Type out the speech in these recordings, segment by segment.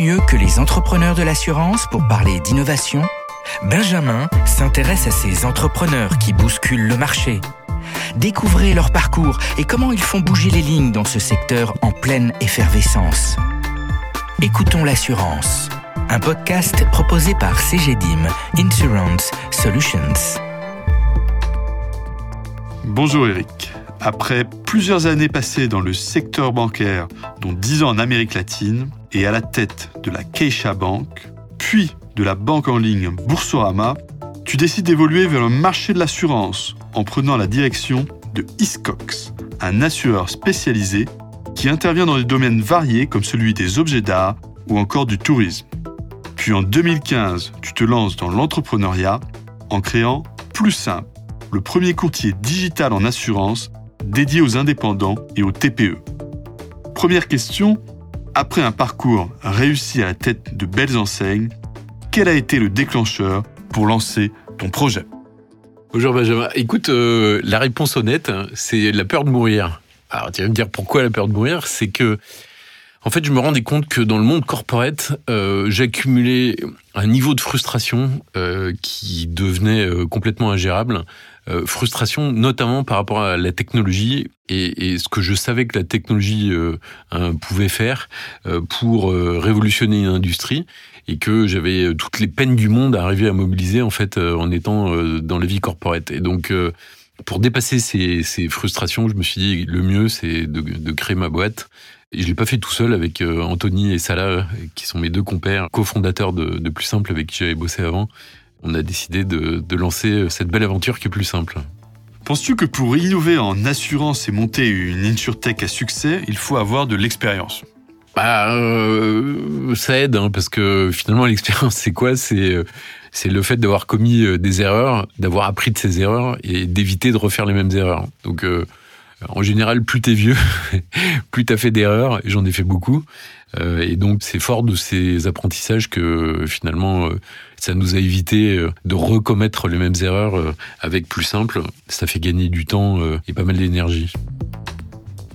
mieux que les entrepreneurs de l'assurance pour parler d'innovation Benjamin s'intéresse à ces entrepreneurs qui bousculent le marché. Découvrez leur parcours et comment ils font bouger les lignes dans ce secteur en pleine effervescence. Écoutons l'assurance, un podcast proposé par CGDIM Insurance Solutions. Bonjour Eric. Après plusieurs années passées dans le secteur bancaire, dont 10 ans en Amérique latine, et à la tête de la Keisha Bank, puis de la banque en ligne Boursorama, tu décides d'évoluer vers le marché de l'assurance en prenant la direction de Hiscox, un assureur spécialisé qui intervient dans des domaines variés comme celui des objets d'art ou encore du tourisme. Puis en 2015, tu te lances dans l'entrepreneuriat en créant Plus Simple, le premier courtier digital en assurance dédié aux indépendants et aux TPE. Première question, après un parcours réussi à la tête de belles enseignes, quel a été le déclencheur pour lancer ton projet? Bonjour Benjamin. Écoute, euh, la réponse honnête, hein, c'est la peur de mourir. Alors tu vas me dire pourquoi la peur de mourir? C'est que, en fait, je me rendais compte que dans le monde corporate, euh, j'accumulais un niveau de frustration euh, qui devenait complètement ingérable. Euh, frustration, notamment par rapport à la technologie et, ce que je savais que la technologie euh, pouvait faire euh, pour révolutionner une industrie et que j'avais toutes les peines du monde à arriver à mobiliser en fait en étant dans la vie corporate. Et donc pour dépasser ces, frustrations, je me suis dit le mieux c'est de, créer ma boîte. Et je l'ai pas fait tout seul avec Anthony et Salah, qui sont mes deux compères, cofondateurs de, de Plus Simple avec qui j'avais bossé avant on a décidé de, lancer cette belle aventure qui est plus simple. Penses-tu que pour innover en assurance et monter une insurtech à succès, il faut avoir de l'expérience? Bah, euh, ça aide hein, parce que finalement l'expérience c'est quoi? C'est euh, c'est le fait d'avoir commis euh, des erreurs, d'avoir appris de ces erreurs et d'éviter de refaire les mêmes erreurs. Donc en général, plus t'es vieux, plus t'as fait d'erreurs. Et j'en ai fait beaucoup. Euh, et donc c'est fort de ces apprentissages que finalement euh, ça nous a évité euh, de recommettre les mêmes erreurs avec plus simple. Ça fait gagner du temps et pas mal d'énergie.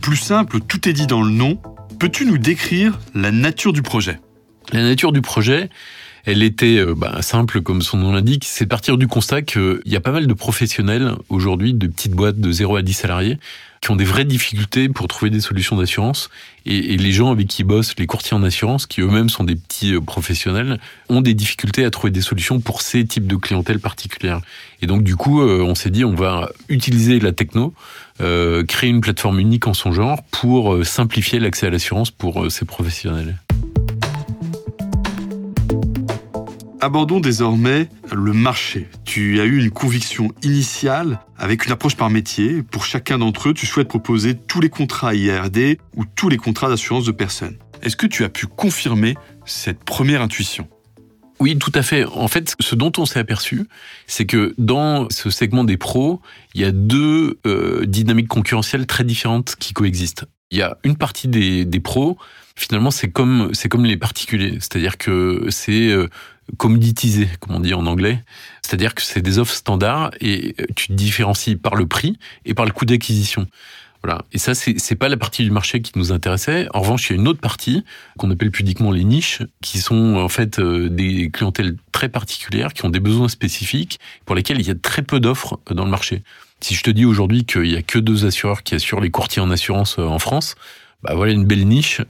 Plus simple, tout est dit dans le nom. Peux-tu nous décrire la nature du projet? La nature du projet, elle était bah, simple comme son nom l'indique, c'est partir du constat qu'il y a pas mal de professionnels aujourd'hui, de petites boîtes de 0 à 10 salariés, qui ont des vraies difficultés pour trouver des solutions d'assurance. Et, les gens avec qui bossent, les courtiers en assurance, qui eux-mêmes sont des petits euh, professionnels, ont des difficultés à trouver des solutions pour ces types de clientèle particulière. Et donc du coup, euh, on s'est dit, on va utiliser la techno, euh, créer une plateforme unique en son genre pour simplifier l'accès à l'assurance pour ces professionnels. Abordons désormais le marché. Tu as eu une conviction initiale avec une approche par métier. Pour chacun d'entre eux, tu souhaites proposer tous les contrats IRD ou tous les contrats d'assurance de personnes. Est-ce que tu as pu confirmer cette première intuition? Oui, tout à fait. En fait, ce dont on s'est aperçu, c'est que dans ce segment des pros, il y a deux euh, dynamiques concurrentielles très différentes qui coexistent. Il y a une partie des, pros, finalement, c'est comme c'est comme les particuliers, c'est-à-dire que c'est euh, commoditisé, comme on dit en anglais. C'est-à-dire que c'est des offres standards et euh, tu te différencies par le prix et par le coût d'acquisition. Voilà. Et ça, c'est pas la partie du marché qui nous intéressait. En revanche, il y a une autre partie qu'on appelle pudiquement les niches, qui sont en fait euh, des clientèles très particulières, qui ont des besoins spécifiques, pour lesquels il y a très peu d'offres euh, dans le marché. Si je te dis aujourd'hui qu'il y a que deux assureurs qui assurent les courtiers en assurance en France, bah voilà une belle niche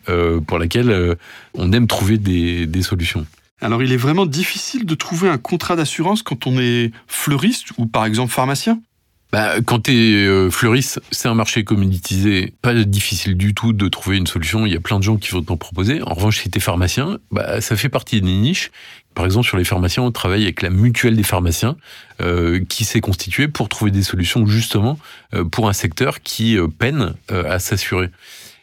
pour laquelle on aime trouver des solutions. Alors il est vraiment difficile de trouver un contrat d'assurance quand on est fleuriste ou par exemple pharmacien bah, quand tu es euh, fleuriste, c'est un marché commoditisé, pas difficile du tout de trouver une solution, il y a plein de gens qui vont t'en proposer. En revanche, si tu pharmacien, bah, ça fait partie des niches. Par exemple, sur les pharmaciens, on travaille avec la mutuelle des pharmaciens euh, qui s'est constituée pour trouver des solutions justement euh, pour un secteur qui peine à s'assurer.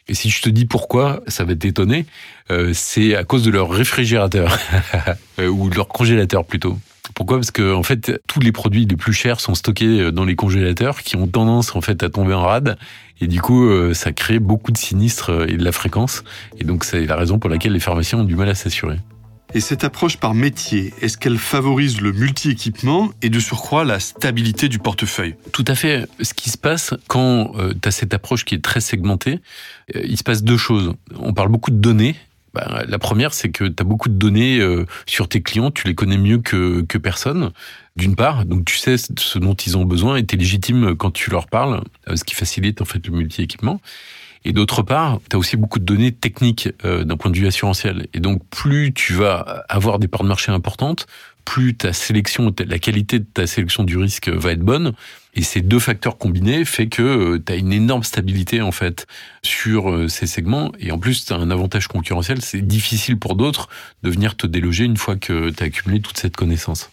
Et si je te dis pourquoi, ça va t'étonner, euh, c'est à cause de leur réfrigérateur, euh, ou de leur congélateur plutôt. Pourquoi? Parce que en fait, tous les produits les plus chers sont stockés euh, dans les congélateurs, qui ont tendance en fait à tomber en rade, et du coup, ça crée beaucoup de sinistres et de la fréquence. Et donc, c'est la raison pour laquelle les pharmaciens ont du mal à s'assurer. Et cette approche par métier, est-ce qu'elle favorise le multi-équipement et de surcroît la stabilité du portefeuille? Tout à fait. Ce qui se passe quand euh, tu as cette approche qui est très segmentée, euh, il se passe deux choses. On parle beaucoup de données bah, La première, c'est que tu as beaucoup de données euh, sur tes clients, tu les connais mieux que, que personne, d'une part, donc tu sais ce dont ils ont besoin et tu es légitime quand tu leur parles, euh, ce qui facilite en fait le multi-équipement. Et d'autre part, tu as aussi beaucoup de données techniques euh, d'un point de vue assurantiel. Et donc, plus tu vas avoir des parts de marché importantes, plus ta sélection, la qualité de ta sélection du risque va être bonne. Et ces deux facteurs combinés fait que euh, tu as une énorme stabilité en fait sur euh, ces segments. Et en plus, tu as un avantage concurrentiel. C'est difficile pour d'autres de venir te déloger une fois que tu as accumulé toute cette connaissance.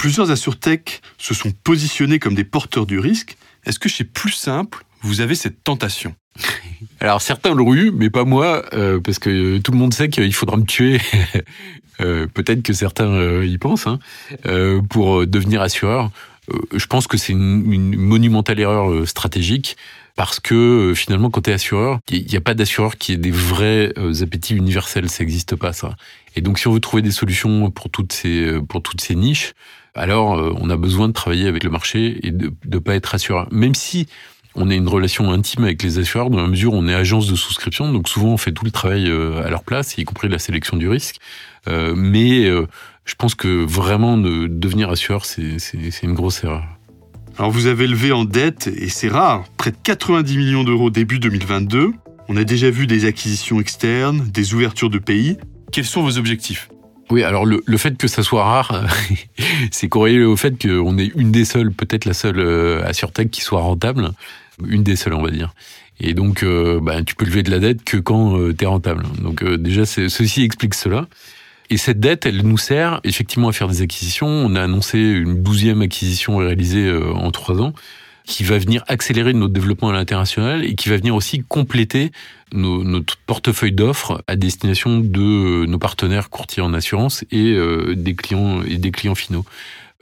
Plusieurs assurtech se sont positionnés comme des porteurs du risque. Est-ce que chez Plus Simple, vous avez cette tentation? Alors certains l'ont eu, mais pas moi, euh, parce que tout le monde sait qu'il faudra me tuer. euh, Peut-être que certains euh, y pensent hein, pour devenir assureur. Je pense que c'est une, une, monumentale erreur stratégique parce que finalement, quand tu es assureur, il n'y a pas d'assureur qui ait des vrais appétits universels. Ça n'existe pas ça. Et donc, si on veut trouver des solutions pour toutes ces pour toutes ces niches, alors on a besoin de travailler avec le marché et de ne pas être assureur. Même si on a une relation intime avec les assureurs dans la mesure où on est agence de souscription, donc souvent on fait tout le travail à leur place, y compris la sélection du risque. Euh, mais euh, je pense que vraiment de devenir assureur, c'est une grosse erreur. Alors vous avez levé en dette, et c'est rare, près de 90 millions d'euros début 2022. On a déjà vu des acquisitions externes, des ouvertures de pays. Quels sont vos objectifs? Oui, alors le, le, fait que ça soit rare, c'est corrélé au fait qu'on est une des seules, peut-être la seule euh, AssureTech qui soit rentable, une des seules on va dire. Et donc, euh, bah, tu peux lever de la dette que quand euh, tu es rentable. Donc euh, déjà, ceci explique cela. Et cette dette, elle nous sert effectivement à faire des acquisitions. On a annoncé une douzième acquisition réalisée euh, en trois ans qui va venir accélérer notre développement à l'international et qui va venir aussi compléter notre portefeuille d'offres à destination de nos partenaires courtiers en assurance et euh, des clients et des clients finaux.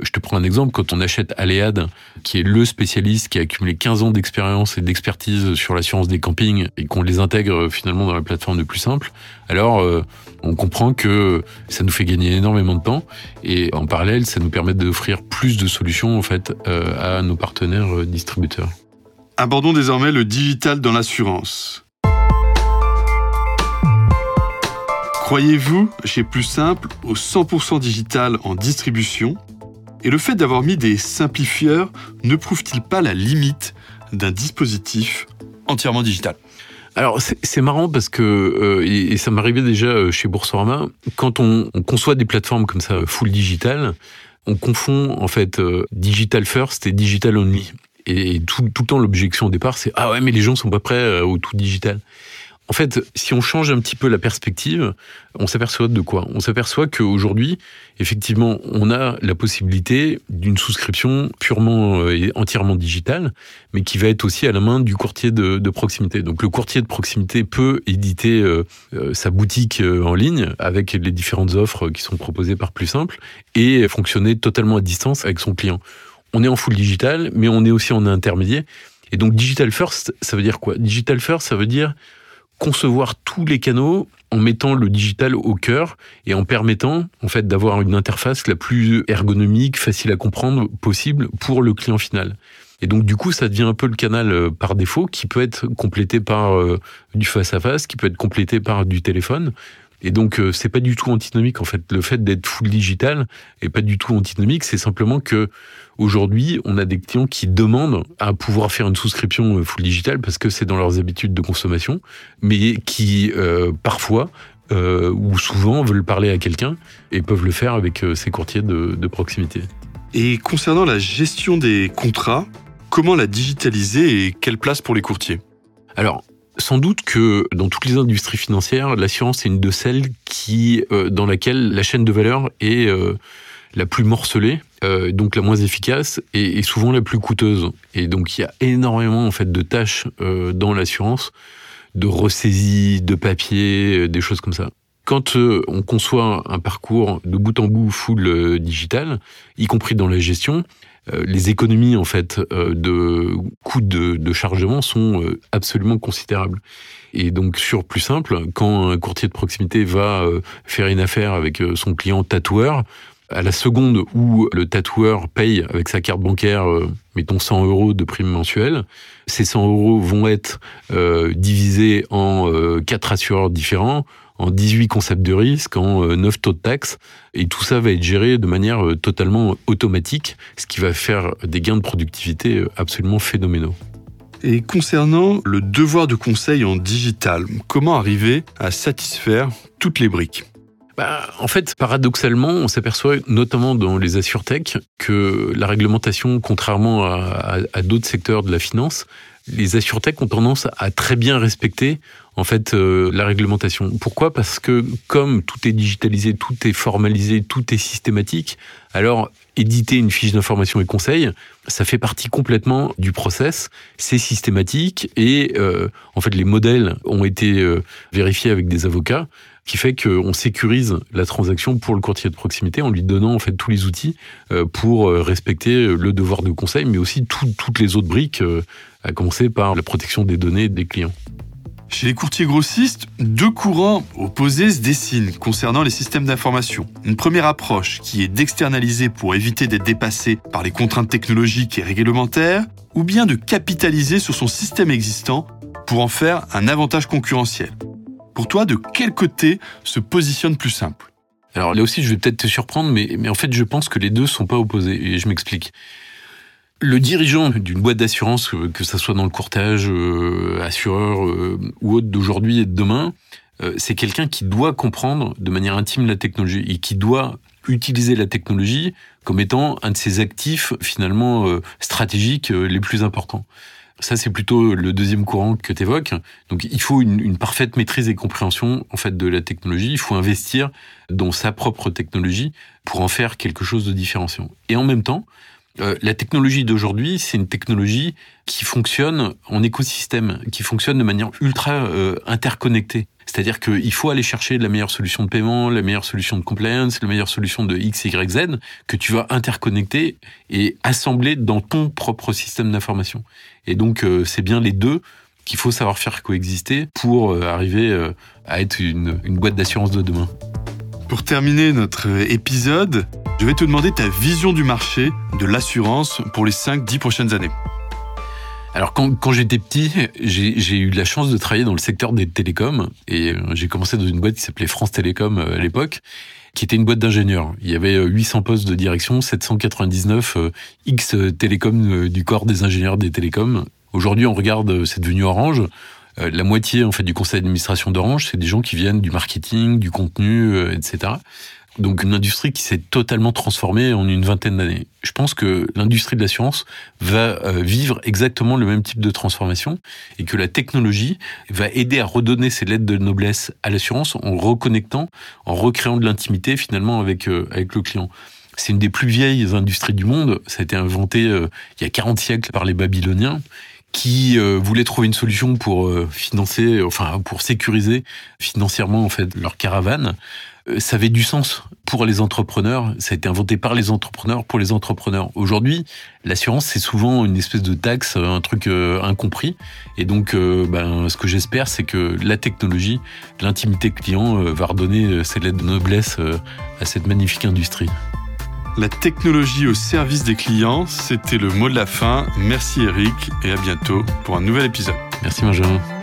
Je te prends un exemple, quand on achète Aléad, qui est le spécialiste qui a accumulé 15 ans d'expérience et d'expertise sur l'assurance des campings et qu'on les intègre finalement dans la plateforme de plus simple, alors euh, on comprend que ça nous fait gagner énormément de temps et en parallèle, ça nous permet d'offrir plus de solutions en fait euh, à nos partenaires euh, distributeurs. Abordons désormais le digital dans l'assurance. Croyez-vous, chez Plus Simple, au 100% digital en distribution? Et le fait d'avoir mis des simplifieurs ne prouve-t-il pas la limite d'un dispositif entièrement digital? Alors c'est marrant parce que euh, et, ça m'arrivait déjà chez Boursorama quand on, on, conçoit des plateformes comme ça full digital, on confond en fait euh, digital first et digital only. Et, tout, tout le temps l'objection au départ c'est ah ouais mais les gens sont pas prêts euh, au tout digital. En fait, si on change un petit peu la perspective, on s'aperçoit de quoi? On s'aperçoit qu'aujourd'hui, effectivement, on a la possibilité d'une souscription purement et entièrement digitale, mais qui va être aussi à la main du courtier de, proximité. Donc le courtier de proximité peut éditer euh, sa boutique en ligne avec les différentes offres qui sont proposées par Plus Simple et fonctionner totalement à distance avec son client. On est en full digital, mais on est aussi en intermédiaire. Et donc digital first, ça veut dire quoi? Digital first, ça veut dire concevoir tous les canaux en mettant le digital au cœur et en permettant en fait d'avoir une interface la plus ergonomique, facile à comprendre possible pour le client final. Et donc du coup, ça devient un peu le canal par défaut qui peut être complété par euh, du face à face, qui peut être complété par du téléphone. Et donc euh, c'est pas du tout antinomique en fait. Le fait d'être full digital est pas du tout antinomique. C'est simplement que aujourd'hui on a des clients qui demandent à pouvoir faire une souscription full digital parce que c'est dans leurs habitudes de consommation, mais qui euh, parfois euh, ou souvent veulent parler à quelqu'un et peuvent le faire avec euh, ces courtiers de, de proximité. Et concernant la gestion des contrats, comment la digitaliser et quelle place pour les courtiers? Alors, sans doute que dans toutes les industries financières, l'assurance est une de celles qui, euh, dans laquelle la chaîne de valeur est euh, la plus morcelée, euh, donc la moins efficace et, et, souvent la plus coûteuse. Et donc il y a énormément en fait de tâches dans l'assurance, de ressaisie, de papier, des choses comme ça. Quand on conçoit un parcours de bout en bout full digital, y compris dans la gestion, les économies en fait de coûts de, de chargement sont absolument considérables. Et donc sur plus simple, quand un courtier de proximité va faire une affaire avec son client tatoueur, à la seconde où le tatoueur paye avec sa carte bancaire mettons 100 euros de prime mensuelle. Ces 100 euros vont être euh, divisés en euh, quatre assureurs différents, en 18 concepts de risque, en 9 taux de taxes, et tout ça va être géré de manière totalement automatique, ce qui va faire des gains de productivité absolument phénoménaux. Et concernant le devoir de conseil en digital, comment arriver à satisfaire toutes les briques? Bah, en fait, paradoxalement, on s'aperçoit notamment dans les assurtech que la réglementation, contrairement à, d'autres secteurs de la finance, les assurtech ont tendance à très bien respecter en fait euh, la réglementation. Pourquoi? Parce que comme tout est digitalisé, tout est formalisé, tout est systématique, alors éditer une fiche d'information et conseil, ça fait partie complètement du process, c'est systématique et euh, en fait les modèles ont été euh, vérifiés avec des avocats qui fait qu'on sécurise la transaction pour le courtier de proximité en lui donnant en fait tous les outils euh, pour respecter le devoir de conseil, mais aussi toutes les autres briques, à commencer par la protection des données des clients. Chez les courtiers grossistes, deux courants opposés se dessinent concernant les systèmes d'information. Une première approche qui est d'externaliser pour éviter d'être dépassé par les contraintes technologiques et réglementaires, ou bien de capitaliser sur son système existant pour en faire un avantage concurrentiel. Pour toi, de quel côté se positionne plus simple Alors là aussi, je vais peut-être te surprendre, mais, mais en fait, je pense que les deux sont pas opposés, et je m'explique. Le dirigeant d'une boîte d'assurance, que ce soit dans le courtage, euh, assureur euh, ou autre d'aujourd'hui et de demain, euh, c'est quelqu'un qui doit comprendre de manière intime la technologie et qui doit utiliser la technologie comme étant un de ses actifs finalement stratégiques les plus importants. Ça, c'est plutôt le deuxième courant que tu évoques. Donc, il faut une, une, parfaite maîtrise et compréhension en fait de la technologie. Il faut investir dans sa propre technologie pour en faire quelque chose de différenciant. Et en même temps, euh, la technologie d'aujourd'hui, c'est une technologie qui fonctionne en écosystème, qui fonctionne de manière ultra euh, interconnectée. C'est-à-dire qu'il faut aller chercher la meilleure solution de paiement, la meilleure solution de compliance, la meilleure solution de X, Y, Z, que tu vas interconnecter et assembler dans ton propre système d'information. Et donc, euh, c'est bien les deux qu'il faut savoir faire coexister pour arriver à être une, une boîte d'assurance de demain. Pour terminer notre épisode, je vais te demander ta vision du marché de l'assurance pour les 5-10 prochaines années. Alors quand, quand j'étais petit, j'ai eu la chance de travailler dans le secteur des télécoms et euh, j'ai commencé dans une boîte qui s'appelait France Télécom euh, à l'époque, qui était une boîte d'ingénieurs. Il y avait 800 euh, postes de direction, 799 X télécoms du corps des ingénieurs des télécoms. Aujourd'hui, on regarde, c'est devenu Orange. La moitié en fait du conseil d'administration d'Orange, c'est des gens qui viennent du marketing, du contenu, etc. Donc une industrie qui s'est totalement transformée en une vingtaine d'années. Je pense que l'industrie de l'assurance va euh, vivre exactement le même type de transformation et que la technologie va aider à redonner ses lettres de noblesse à l'assurance en reconnectant, en recréant de l'intimité finalement avec euh, avec le client. C'est une des plus vieilles industries du monde. Ça a été inventé euh, il y a 40 siècles par les Babyloniens qui voulaient trouver une solution pour financer, enfin pour sécuriser financièrement en fait leur caravane. Euh, ça avait du sens pour les entrepreneurs. Ça a été inventé par les entrepreneurs pour les entrepreneurs. Aujourd'hui, l'assurance c'est souvent une espèce de taxe, un truc euh, incompris. Et donc, euh, ben, ce que j'espère, c'est que la technologie, l'intimité client, va redonner ses lettres de noblesse à cette magnifique industrie. La technologie au service des clients, c'était le mot de la fin. Merci Eric et à bientôt pour un nouvel épisode. Merci Benjamin.